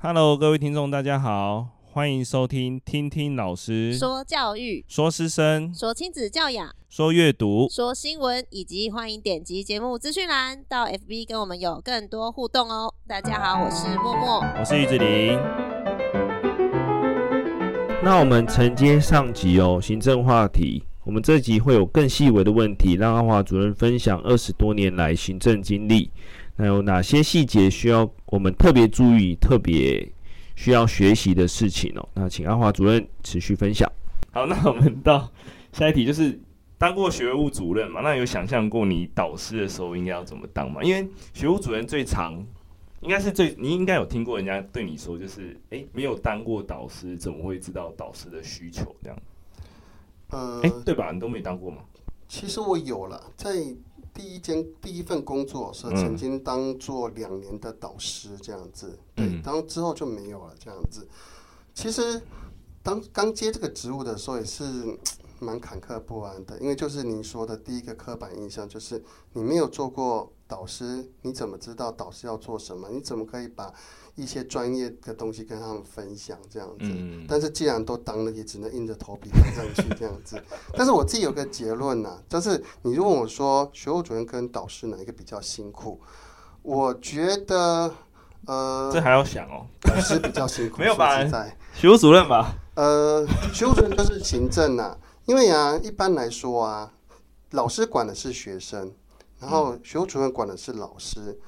Hello，各位听众，大家好，欢迎收听听听老师说教育、说师生、说亲子教养、说阅读、说新闻，以及欢迎点击节目资讯栏到 FB 跟我们有更多互动哦。大家好，我是默默，我是玉子玲。那我们承接上集哦，行政话题。我们这集会有更细微的问题，让阿华主任分享二十多年来行政经历，那有哪些细节需要我们特别注意、特别需要学习的事情哦？那请阿华主任持续分享。好，那我们到下一题，就是当过学务主任嘛？那有想象过你导师的时候应该要怎么当吗？因为学务主任最长，应该是最，你应该有听过人家对你说，就是诶，没有当过导师，怎么会知道导师的需求这样？呃，哎，对吧？你都没当过吗？其实我有了，在第一间第一份工作是曾经当做两年的导师这样子，嗯、对，当之后就没有了这样子。其实当刚接这个职务的时候也是蛮坎坷不安的，因为就是您说的第一个刻板印象就是你没有做过导师，你怎么知道导师要做什么？你怎么可以把一些专业的东西跟他们分享这样子，嗯、但是既然都当了，也只能硬着头皮跟上去这样子。但是我自己有个结论呐、啊，就是你问我说学务主任跟导师哪一个比较辛苦，我觉得呃，这还要想哦，导师比较辛苦，没有吧？在学务主任吧？呃，学务主任就是行政呐、啊，因为啊，一般来说啊，老师管的是学生，然后学务主任管的是老师。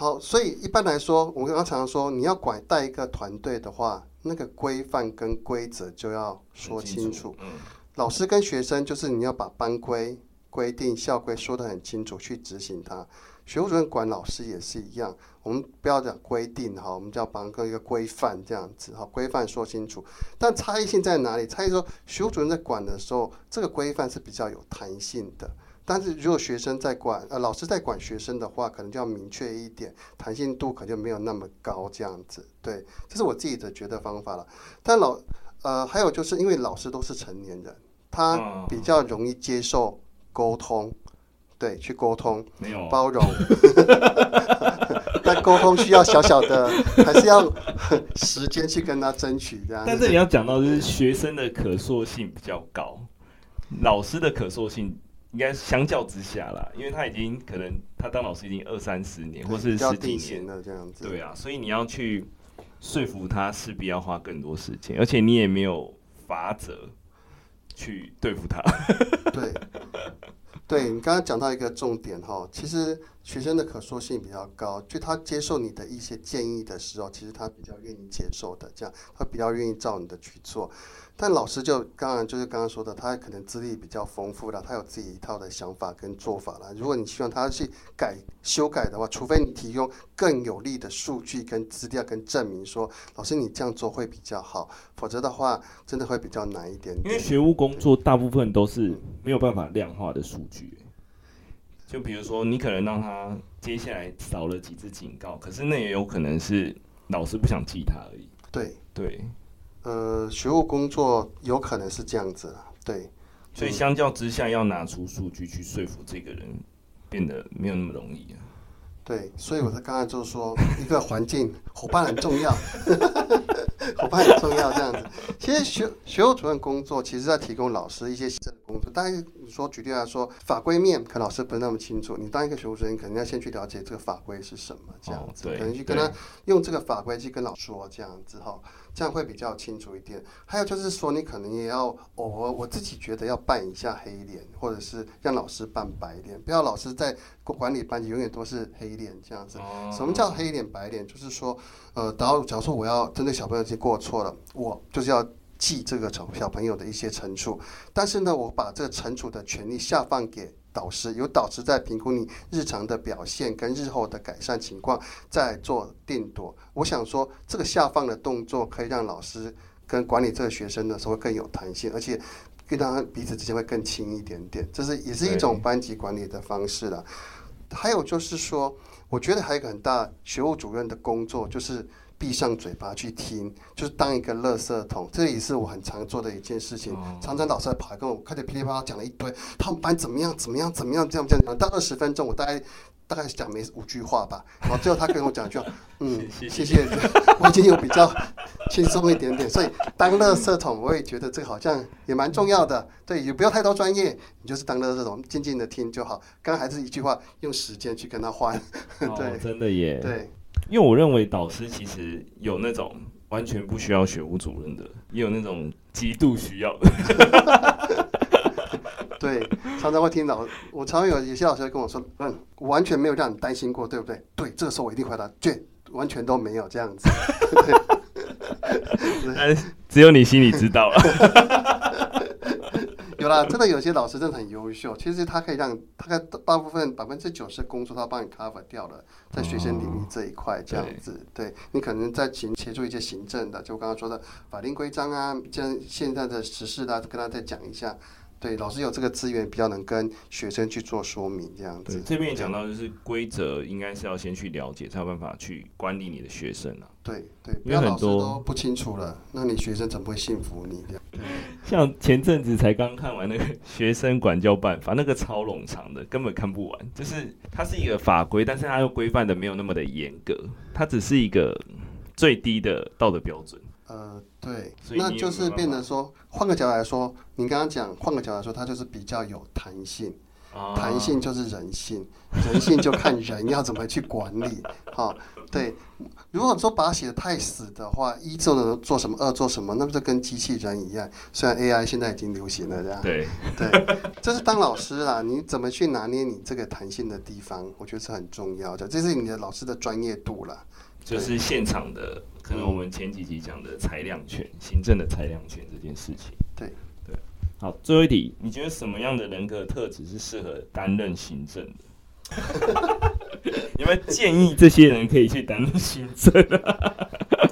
好，所以一般来说，我刚刚常常说，你要管带一个团队的话，那个规范跟规则就要说清楚。清楚嗯、老师跟学生就是你要把班规、规定、校规说得很清楚，去执行它。学务主任管老师也是一样，我们不要讲规定哈，我们就要把一个规范这样子哈，规范说清楚。但差异性在哪里？差异说，学务主任在管的时候，这个规范是比较有弹性的。但是如果学生在管，呃，老师在管学生的话，可能就要明确一点，弹性度可能就没有那么高，这样子。对，这是我自己的觉得方法了。但老，呃，还有就是因为老师都是成年人，他比较容易接受沟通，对，去沟通，没有包容。但沟通需要小小的，还是要 时间去跟他争取这样。但是你要讲到就是学生的可塑性比较高，老师的可塑性。应该相较之下啦，因为他已经可能他当老师已经二三十年，或是十几年了这样子。对啊，所以你要去说服他，势必要花更多时间，而且你也没有法则去对付他。对，对你刚刚讲到一个重点哈，其实学生的可塑性比较高，就他接受你的一些建议的时候，其实他比较愿意接受的，这样他比较愿意照你的去做。但老师就当然就是刚刚说的，他可能资历比较丰富了，他有自己一套的想法跟做法了。如果你希望他去改修改的话，除非你提供更有力的数据跟资料跟证明说，老师你这样做会比较好，否则的话真的会比较难一点点。因为学务工作大部分都是没有办法量化的数据，就比如说你可能让他接下来少了几次警告，可是那也有可能是老师不想记他而已。对对。呃，学务工作有可能是这样子，对，所以相较之下，要拿出数据去说服这个人，变得没有那么容易啊。对，所以我才刚才就是说，一个环境伙伴很重要，伙伴很重要这样子。其实学学务主任工作，其实在提供老师一些行政工作。但是你说举例来说，法规面可能老师不是那么清楚，你当一个学务主任，肯定要先去了解这个法规是什么，这样子，哦、可能去跟他用这个法规去跟老师说这样子哈。这样会比较清楚一点。还有就是说，你可能也要偶尔，我自己觉得要扮一下黑脸，或者是让老师扮白脸，不要老师在管理班级永远都是黑脸这样子。什么叫黑脸白脸？就是说，呃，假如假如说我要针对小朋友去过错了，我就是要记这个小小朋友的一些惩处，但是呢，我把这个惩处的权利下放给。导师有导师在评估你日常的表现跟日后的改善情况，再做定夺。我想说，这个下放的动作可以让老师跟管理这个学生的时候更有弹性，而且跟他彼此之间会更亲一点点。这是也是一种班级管理的方式了。还有就是说，我觉得还有一个很大学务主任的工作，就是闭上嘴巴去听，就是当一个垃圾桶。这也是我很常做的一件事情。哦、常常老师跑来跟我开始噼里啪啦讲了一堆，他们班怎么样怎么样怎么样这样这样讲，到二十分钟我大概。大概是讲没五句话吧，然后最后他跟我讲一句，嗯，谢谢，我已经有比较轻松一点点，所以当垃圾桶，我也觉得这个好像也蛮重要的，对，也不要太多专业，你就是当垃圾桶，静静的听就好。刚刚还是一句话，用时间去跟他换，对、哦，真的耶，对，因为我认为导师其实有那种完全不需要学务主任的，也有那种极度需要的。对，常常会听到，我常常有有些老师会跟我说，嗯，完全没有让你担心过，对不对？对，这个时候我一定回答，对，完全都没有这样子。对 只有你心里知道了。有啦，真的有些老师真的很优秀，其实他可以让大概大部分百分之九十工作他帮你 cover 掉了，在学生领域这一块这样子。对，对你可能在行协助一些行政的，就我刚刚说的法令规章啊，像现在的时事啊，跟他再讲一下。对，老师有这个资源，比较能跟学生去做说明，这样子。对，这边也讲到，就是规则应该是要先去了解，才有办法去管理你的学生啊。对对，因为老师都不清楚了，那你学生怎么会信服你？这样。像前阵子才刚看完那个学生管教办法，那个超冗长的，根本看不完。就是它是一个法规，但是它又规范的没有那么的严格，它只是一个最低的道德标准。呃，对，那就是变得说，换个角度来说，你刚刚讲，换个角度来说，它就是比较有弹性，啊、弹性就是人性，人性就看人要怎么去管理，哈、哦，对。如果说把它写的太死的话，一做的做什么，二做什么，那不就跟机器人一样？虽然 AI 现在已经流行了，这样，对，对，这是当老师啦，你怎么去拿捏你这个弹性的地方，我觉得是很重要的，这是你的老师的专业度了。就是现场的，可能我们前几集讲的裁量权、行政的裁量权这件事情。对对，好，最后一题，你觉得什么样的人格特质是适合担任行政的？有没有建议这些人可以去担任行政啊？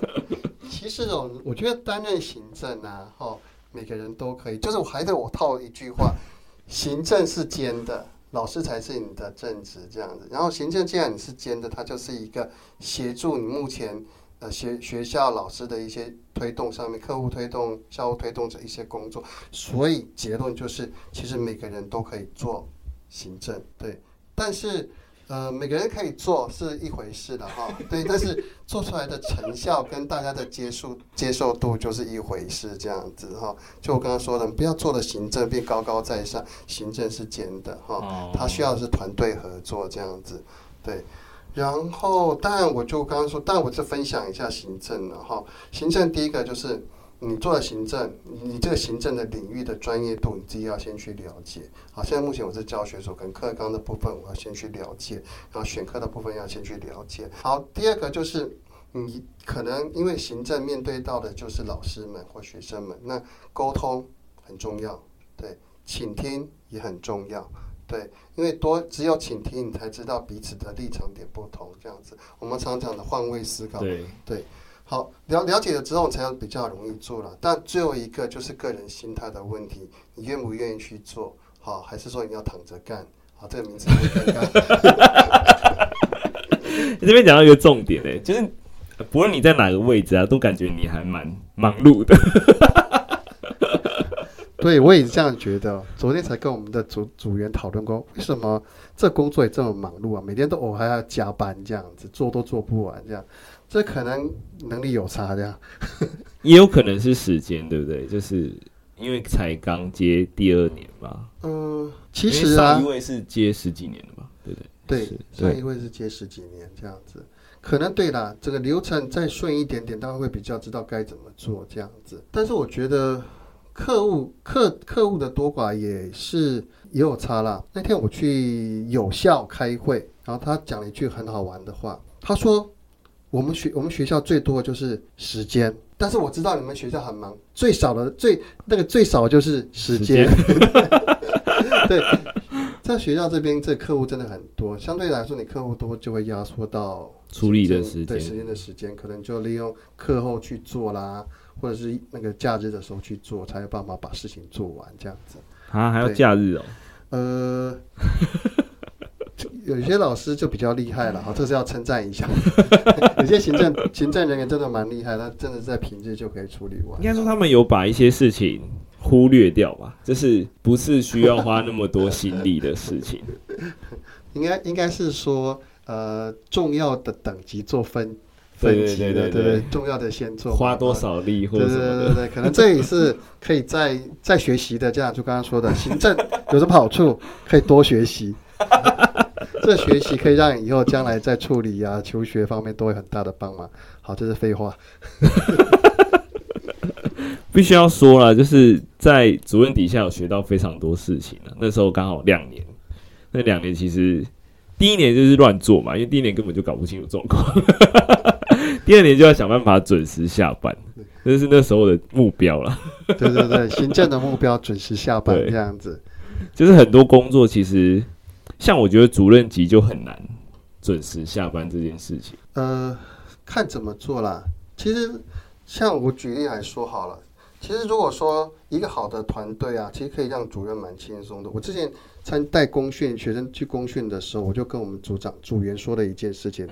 其实哦，我觉得担任行政啊，哈，每个人都可以。就是我还得我套一句话，行政是兼的。老师才是你的正职这样子，然后行政既然你是兼的，它就是一个协助你目前呃学学校老师的一些推动上面，客户推动、校务推动着一些工作，所以结论就是，其实每个人都可以做行政，对，但是。呃，每个人可以做是一回事的哈，对，但是做出来的成效跟大家的接受接受度就是一回事，这样子哈。就我刚刚说的，不要做的行政变高高在上，行政是尖的哈，他需要的是团队合作这样子，对。然后，当然我就刚刚说，当然我是分享一下行政了哈。行政第一个就是。你做了行政，你这个行政的领域的专业度，你自己要先去了解。好，现在目前我是教学所，跟课纲的部分我要先去了解，然后选课的部分要先去了解。好，第二个就是你可能因为行政面对到的就是老师们或学生们，那沟通很重要，对，倾听也很重要，对，因为多只有倾听，你才知道彼此的立场点不同，这样子。我们常常讲的换位思考，对对。好，了了解了之后，才比较容易做了。但最后一个就是个人心态的问题，你愿不愿意去做？好，还是说你要躺着干？好，这个名字很尴尬。你这边讲到一个重点诶，就是不论你在哪个位置啊，都感觉你还蛮忙碌的。对，我也是这样觉得。昨天才跟我们的组组员讨论过，为什么这工作也这么忙碌啊？每天都我还要加班，这样子做都做不完，这样。这可能能力有差，这样 也有可能是时间，对不对？就是因为才刚接第二年吧。嗯，其实啊，上一位是接十几年的吧？对不对？对，上一位是接十几年这样子，可能对啦。这个流程再顺一点点，大家会比较知道该怎么做这样子。但是我觉得客户客客户的多寡也是也有差啦。那天我去有校开会，然后他讲了一句很好玩的话，他说。我们学我们学校最多的就是时间，但是我知道你们学校很忙，最少的最那个最少就是时间。时间 对，在学校这边，这客户真的很多，相对来说，你客户多就会压缩到处理的时间，对时间的时间，可能就利用课后去做啦，或者是那个假日的时候去做，才有办法把事情做完这样子。啊，还要假日哦？呃。有些老师就比较厉害了，哈，这是要称赞一下。有 有些行政行政人员真的蛮厉害，他真的在平日就可以处理完。应该说他们有把一些事情忽略掉吧，就是不是需要花那么多心力的事情。应该应该是说，呃，重要的等级做分。分级的，对对对，对，对，对，重要的先做，花多少力或者什么的，对对对对，可能这也是可以再再 学习的。这样就刚刚说的，行政有什么好处？可以多学习，这学习可以让以后将来在处理啊、求学方面都会很大的帮忙。好，这是废话。必须要说了，就是在主任底下有学到非常多事情了。那时候刚好两年，那两年其实第一年就是乱做嘛，因为第一年根本就搞不清楚状况。第二年就要想办法准时下班，这是那时候的目标了。对对对，行政的目标准时下班 这样子。就是很多工作其实，像我觉得主任级就很难准时下班这件事情。呃，看怎么做啦。其实像我举例来说好了，其实如果说一个好的团队啊，其实可以让主任蛮轻松的。我之前参带公训学生去公训的时候，我就跟我们组长组员说了一件事情。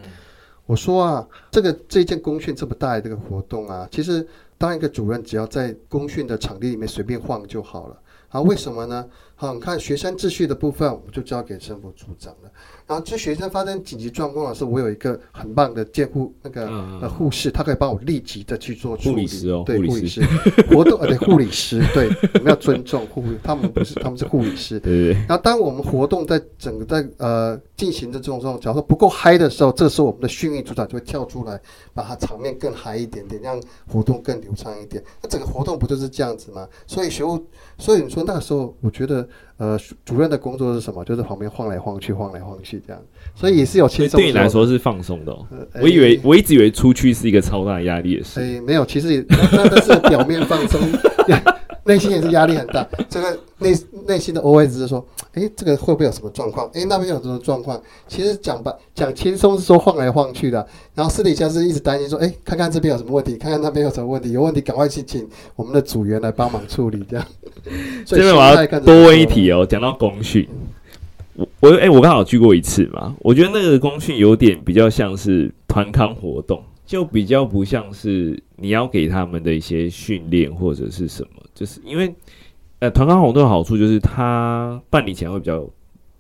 我说啊，这个这件公训这么大的这个活动啊，其实当一个主任只要在公训的场地里面随便晃就好了。啊，为什么呢？好，你看学生秩序的部分，我们就交给生活组长了。然后，这学生发生紧急状况的时候，我有一个很棒的监护那个呃护士，他可以帮我立即的去做处理。护理师哦，对，护理师活动呃对护理师，对，我们要尊重护理，他们不是，他们是护理师。对。然后，当我们活动在整个在呃进行的这种这种，假如说不够嗨的时候，这时候我们的训育组长就会跳出来，把它场面更嗨一点点，让活动更流畅一点。那整个活动不就是这样子吗？所以学务，所以你说那个时候，我觉得。呃，主任的工作是什么？就是旁边晃来晃去，晃来晃去这样，所以也是有轻松。对你来说是放松的哦。呃、我以为、欸、我一直以为出去是一个超大压力的事。哎、欸，没有，其实也那那是表面放松。内心也是压力很大，这个内内心的 OS 是说，诶，这个会不会有什么状况？哎，那边有什么状况？其实讲吧，讲轻松是说晃来晃去的，然后私底下是一直担心说，哎，看看这边有什么问题，看看那边有什么问题，有问题赶快去请我们的组员来帮忙处理，这样。这边我要多问一题哦，讲到公训，我我哎，我刚好去过一次嘛，我觉得那个公训有点比较像是团康活动。就比较不像是你要给他们的一些训练或者是什么，就是因为呃团康活动的好处就是它办理起来会比较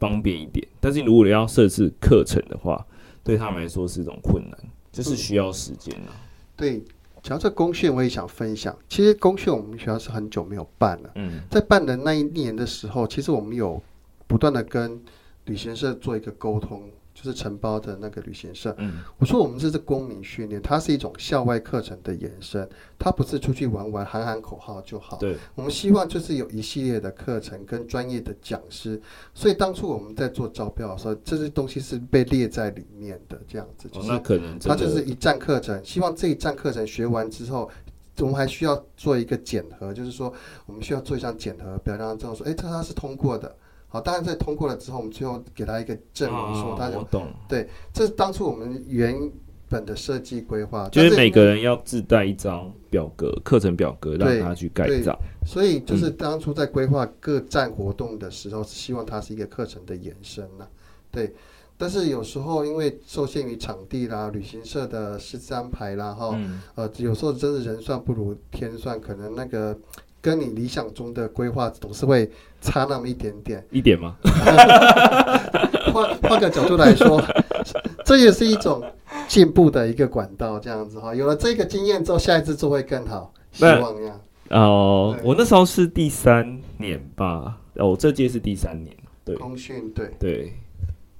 方便一点，但是如果你要设置课程的话，对他们来说是一种困难，就是需要时间啊。对，讲到这公训，我也想分享。其实公训我们学校是很久没有办了。嗯，在办的那一年的时候，其实我们有不断的跟旅行社做一个沟通。就是承包的那个旅行社，嗯，我说我们这是公民训练，它是一种校外课程的延伸，它不是出去玩玩喊喊口号就好。对，我们希望就是有一系列的课程跟专业的讲师，所以当初我们在做招标的时候，这些东西是被列在里面的，这样子。就是、哦、那可能它就是一站课程，希望这一站课程学完之后，我们还需要做一个检核，就是说我们需要做一项检核，不要让他知道说，哎，这它是通过的。好，当然在通过了之后，我们最后给他一个证明，说他有、哦、懂。对，这是当初我们原本的设计规划，就是每个人要自带一张表格，课程表格，让他去盖章。所以就是当初在规划各站活动的时候，嗯、是希望它是一个课程的延伸呐。对，但是有时候因为受限于场地啦、旅行社的师资安排啦，哈、嗯，呃，有时候真是人算不如天算，可能那个。跟你理想中的规划总是会差那么一点点，一点吗？换换个角度来说，这也是一种进步的一个管道，这样子哈。有了这个经验之后，下一次做会更好，希望呀。哦，我那时候是第三年吧，哦，这届是第三年，对，通讯对对，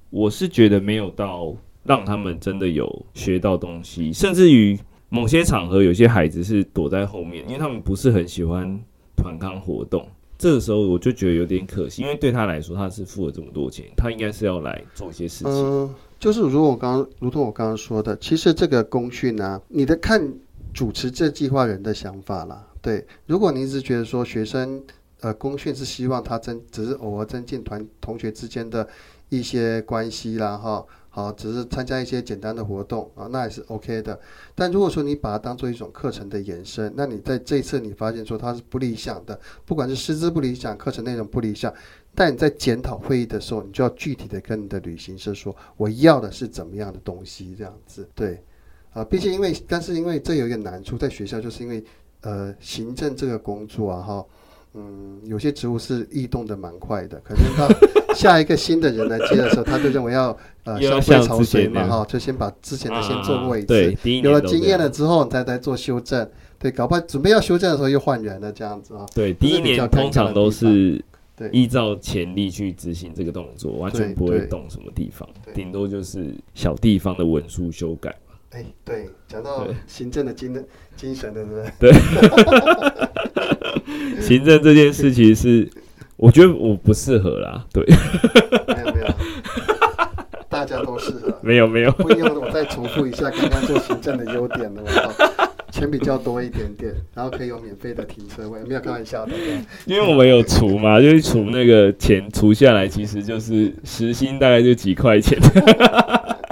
我是觉得没有到让他们真的有学到东西，甚至于某些场合，有些孩子是躲在后面，因为他们不是很喜欢。团康活动，这个时候我就觉得有点可惜，因为对他来说，他是付了这么多钱，他应该是要来做一些事情。嗯，就是如果我刚，如同我刚刚说的，其实这个公训呢，你的看主持这计划人的想法啦。对，如果你一直觉得说学生呃公训是希望他增，只是偶尔增进团同学之间的一些关系啦，哈。好，只是参加一些简单的活动啊，那也是 OK 的。但如果说你把它当做一种课程的延伸，那你在这次你发现说它是不理想的，不管是师资不理想，课程内容不理想，但你在检讨会议的时候，你就要具体的跟你的旅行社说，我要的是怎么样的东西，这样子对。啊，毕竟因为，但是因为这有一个难处，在学校就是因为呃，行政这个工作啊，哈，嗯，有些植物是异动的蛮快的，可能到下一个新的人来接的时候，他就认为要呃，消费潮水嘛，哈，就先把之前的先做过一次，啊、对，有了经验了之后，你再再做修正，对，搞不好准备要修正的时候又换人了，这样子啊，对，第一年通常都是。对，依照潜力去执行这个动作，完全不会动什么地方，顶多就是小地方的文书修改嘛。哎，对，讲到行政的精的精神，对不对？对，行政这件事其实是，我觉得我不适合啦。对，没有没有，大家都适合。没有没有，不用我再重复一下刚刚做行政的优点了。钱比较多一点点，然后可以有免费的停车位，没有开玩笑的。因为我们有除嘛，就是除那个钱除下来，其实就是时薪大概就几块钱。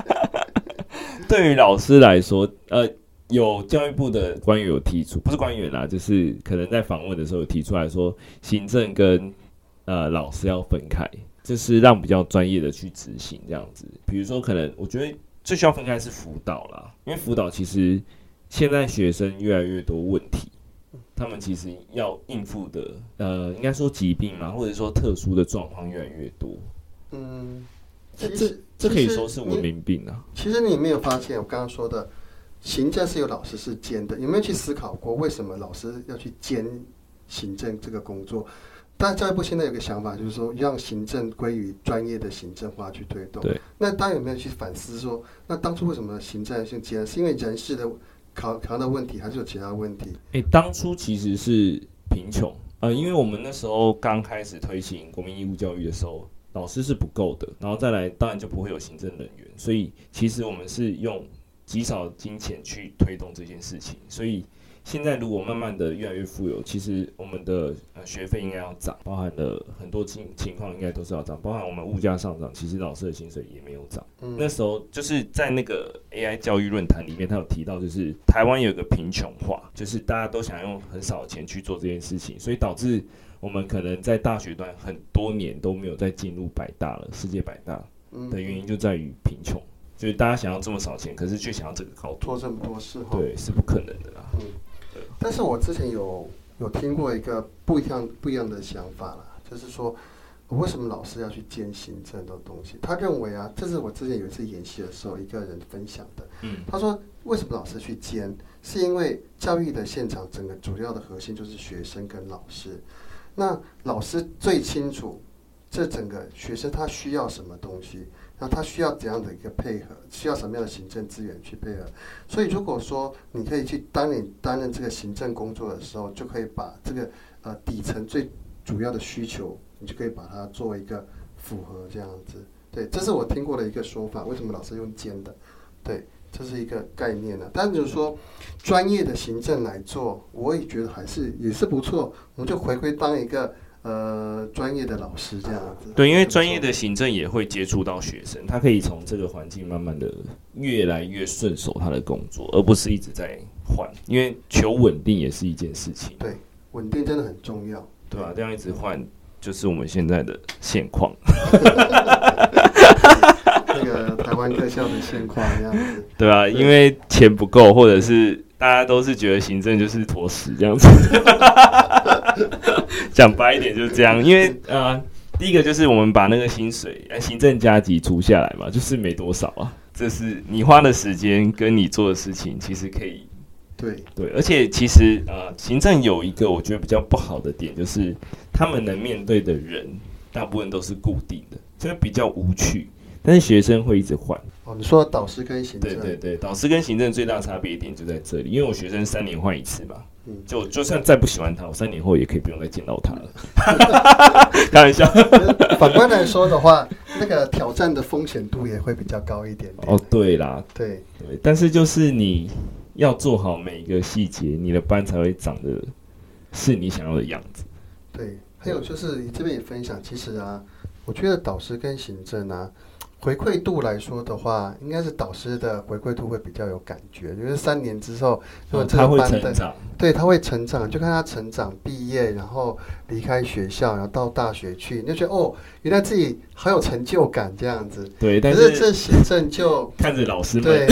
对于老师来说，呃，有教育部的官员有提出，不是官员啦，就是可能在访问的时候有提出来说，行政跟呃老师要分开，就是让比较专业的去执行这样子。比如说，可能我觉得最需要分开是辅导啦，因为辅导其实。现在学生越来越多问题，他们其实要应付的，呃，应该说疾病嘛，或者说特殊的状况越来越多。嗯，这这这可以说是文明病啊。其实你没有发现，我刚刚说的，行政是由老师是兼的，有没有去思考过为什么老师要去兼行政这个工作？但教育部现在有个想法，就是说让行政归于专业的行政化去推动。对。那大家有没有去反思说，那当初为什么行政性兼？是因为人事的？考考的问题还是有其他问题？诶、欸，当初其实是贫穷，呃，因为我们那时候刚开始推行国民义务教育的时候，老师是不够的，然后再来当然就不会有行政人员，所以其实我们是用极少金钱去推动这件事情，所以。现在如果慢慢的越来越富有，其实我们的呃学费应该要涨，包含了很多情情况应该都是要涨，包含我们物价上涨，其实老师的薪水也没有涨。嗯。那时候就是在那个 AI 教育论坛里面，他有提到，就是台湾有一个贫穷化，就是大家都想用很少的钱去做这件事情，所以导致我们可能在大学段很多年都没有再进入百大了，世界百大的原因就在于贫穷，就是大家想要这么少钱，可是却想要这个高度，做这么多事，对，是不可能的啦。嗯。但是我之前有有听过一个不一样不一样的想法啦，就是说，为什么老师要去兼行政的东西？他认为啊，这是我之前有一次演戏的时候一个人分享的。嗯，他说为什么老师去兼？是因为教育的现场整个主要的核心就是学生跟老师，那老师最清楚这整个学生他需要什么东西。那他需要怎样的一个配合？需要什么样的行政资源去配合？所以如果说你可以去当你担任这个行政工作的时候，就可以把这个呃底层最主要的需求，你就可以把它作为一个符合这样子。对，这是我听过的一个说法。为什么老师用尖的？对，这是一个概念呢。但就是说专业的行政来做，我也觉得还是也是不错。我们就回归当一个。呃，专业的老师这样子。对，因为专业的行政也会接触到学生，他可以从这个环境慢慢的越来越顺手他的工作，而不是一直在换。因为求稳定也是一件事情。对，稳定真的很重要。对啊？这样一直换，就是我们现在的现况。那个台湾各校的现况这样子。对啊，因为钱不够，或者是大家都是觉得行政就是坨屎这样子。讲白一点就是这样，因为呃，第一个就是我们把那个薪水、行政加急除下来嘛，就是没多少啊。这是你花的时间跟你做的事情，其实可以。对对，而且其实呃，行政有一个我觉得比较不好的点，就是他们能面对的人大部分都是固定的，这个比较无趣。但是学生会一直换。哦，你说导师跟行政？对对对，导师跟行政最大差别一点就在这里，因为我学生三年换一次嘛。嗯，就就算再不喜欢他，我三年后也可以不用再见到他了。开玩笑。反观来说的话，那个挑战的风险度也会比较高一点点。哦，对啦，对对，但是就是你要做好每一个细节，你的班才会长得是你想要的样子。对，还有就是你这边也分享，其实啊，我觉得导师跟行政啊。回馈度来说的话，应该是导师的回馈度会比较有感觉，因为三年之后，如果这个班的，对，他会成长，就看他成长、毕业，然后离开学校，然后到大学去，你就觉得哦，原来自己好有成就感这样子。对，但是这行政就 看着老师们，对，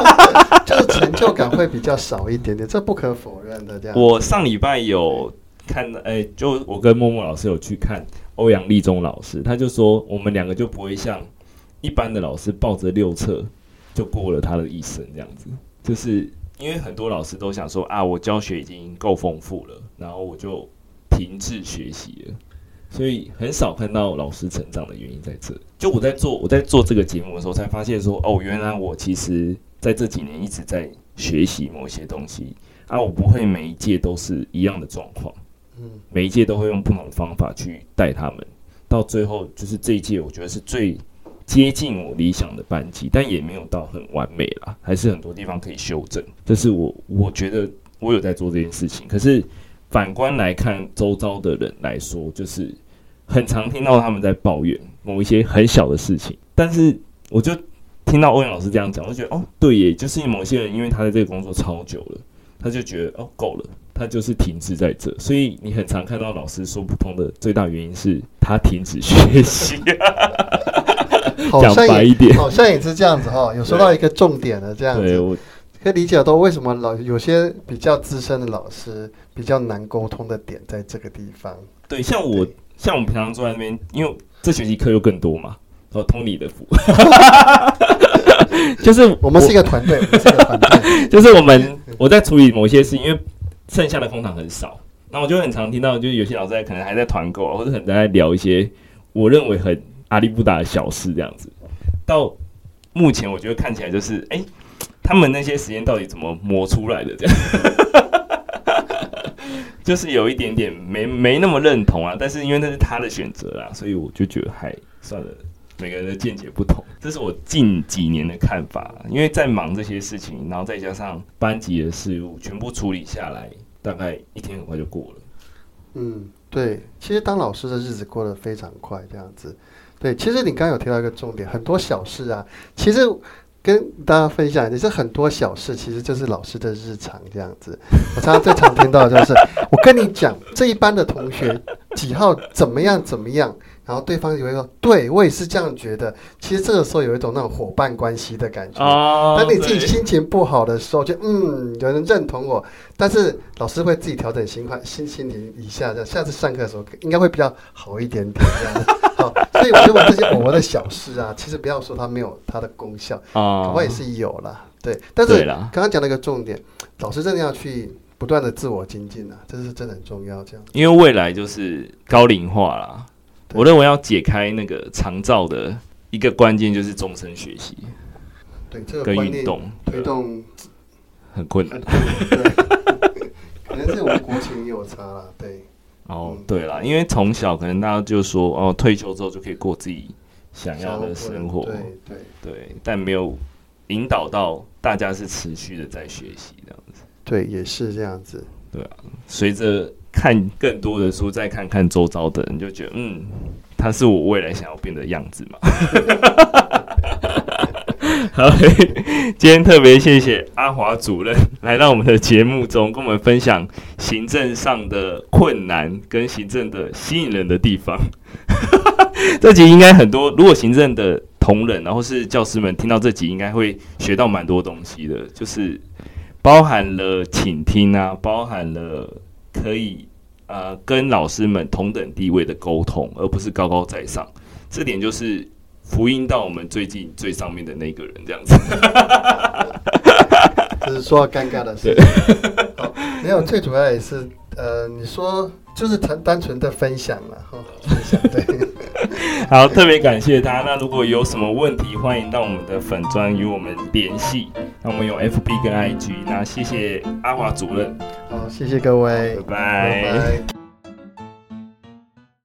就是成就感会比较少一点点，这不可否认的。这样，我上礼拜有看，哎，就我跟默默老师有去看欧阳立中老师，他就说我们两个就不会像一般的老师抱着六册就过了他的一生这样子，就是。因为很多老师都想说啊，我教学已经够丰富了，然后我就停滞学习了，所以很少看到老师成长的原因在这。就我在做我在做这个节目的时候，才发现说哦，原来我其实在这几年一直在学习某些东西啊，我不会每一届都是一样的状况，嗯，每一届都会用不同的方法去带他们，到最后就是这一届，我觉得是最。接近我理想的班级，但也没有到很完美啦，还是很多地方可以修正。这是我我觉得我有在做这件事情。可是反观来看，周遭的人来说，就是很常听到他们在抱怨某一些很小的事情。但是我就听到欧阳老师这样讲，我就觉得哦，对耶，就是某些人因为他在这个工作超久了，他就觉得哦够了，他就是停滞在这。所以你很常看到老师说不通的最大原因是他停止学习。白一点，好像也是这样子哈。有说到一个重点的这样子，可以理解到为什么老有些比较资深的老师比较难沟通的点在这个地方。对，像我像我们平常坐在那边，因为这学期课又更多嘛，然后通你的福，就是我们是一个团队，是一个团队，就是我们我在处理某些事，因为剩下的空堂很少，那我就很常听到，就是有些老师在可能还在团购，或者很在聊一些我认为很。阿里不达的小事这样子，到目前我觉得看起来就是，哎、他们那些时间到底怎么磨出来的？这样，就是有一点点没没那么认同啊。但是因为那是他的选择啦，所以我就觉得还算了。每个人的见解不同，这是我近几年的看法。因为在忙这些事情，然后再加上班级的事务全部处理下来，大概一天很快就过了。嗯，对，其实当老师的日子过得非常快，这样子。对，其实你刚刚有提到一个重点，很多小事啊，其实跟大家分享，也是很多小事，其实就是老师的日常这样子。我常常最常听到的就是，我跟你讲，这一班的同学几号怎么样怎么样。然后对方也会说：“对，我也是这样觉得。其实这个时候有一种那种伙伴关系的感觉。当你自己心情不好的时候，就嗯，有人认同我。但是老师会自己调整心态，心心情一下，这样下次上课的时候应该会比较好一点点。这样好，所以我认为这些偶尔的小事啊，其实不要说它没有它的功效啊，我也是有啦。对，但是刚刚讲了一个重点，老师真的要去不断的自我精进啊，这是真的很重要。这样，因为未来就是高龄化啦。”我认为要解开那个长照的一个关键就是终身学习，对这个运动推动很困难，可能是我们国情也有差了，对。哦，对了，因为从小可能大家就说哦，退休之后就可以过自己想要的生活，对对对，但没有引导到大家是持续的在学习这样子，对，也是这样子，对啊，随着。看更多的书，再看看周遭的人，就觉得嗯，他是我未来想要变的样子嘛。好，今天特别谢谢阿华主任来到我们的节目中，跟我们分享行政上的困难跟行政的吸引人的地方。这集应该很多，如果行政的同仁，然后是教师们听到这集，应该会学到蛮多东西的，就是包含了倾听啊，包含了。可以，呃，跟老师们同等地位的沟通，而不是高高在上。这点就是福音到我们最近最上面的那个人这样子。这是说尴尬的事没有，最主要也是，呃，你说就是单单纯的分享嘛哈，分享对。好，特别感谢他。那如果有什么问题，欢迎到我们的粉专与我们联系。那我们有 FB 跟 IG。那谢谢阿华主任。好，谢谢各位，拜拜。拜拜。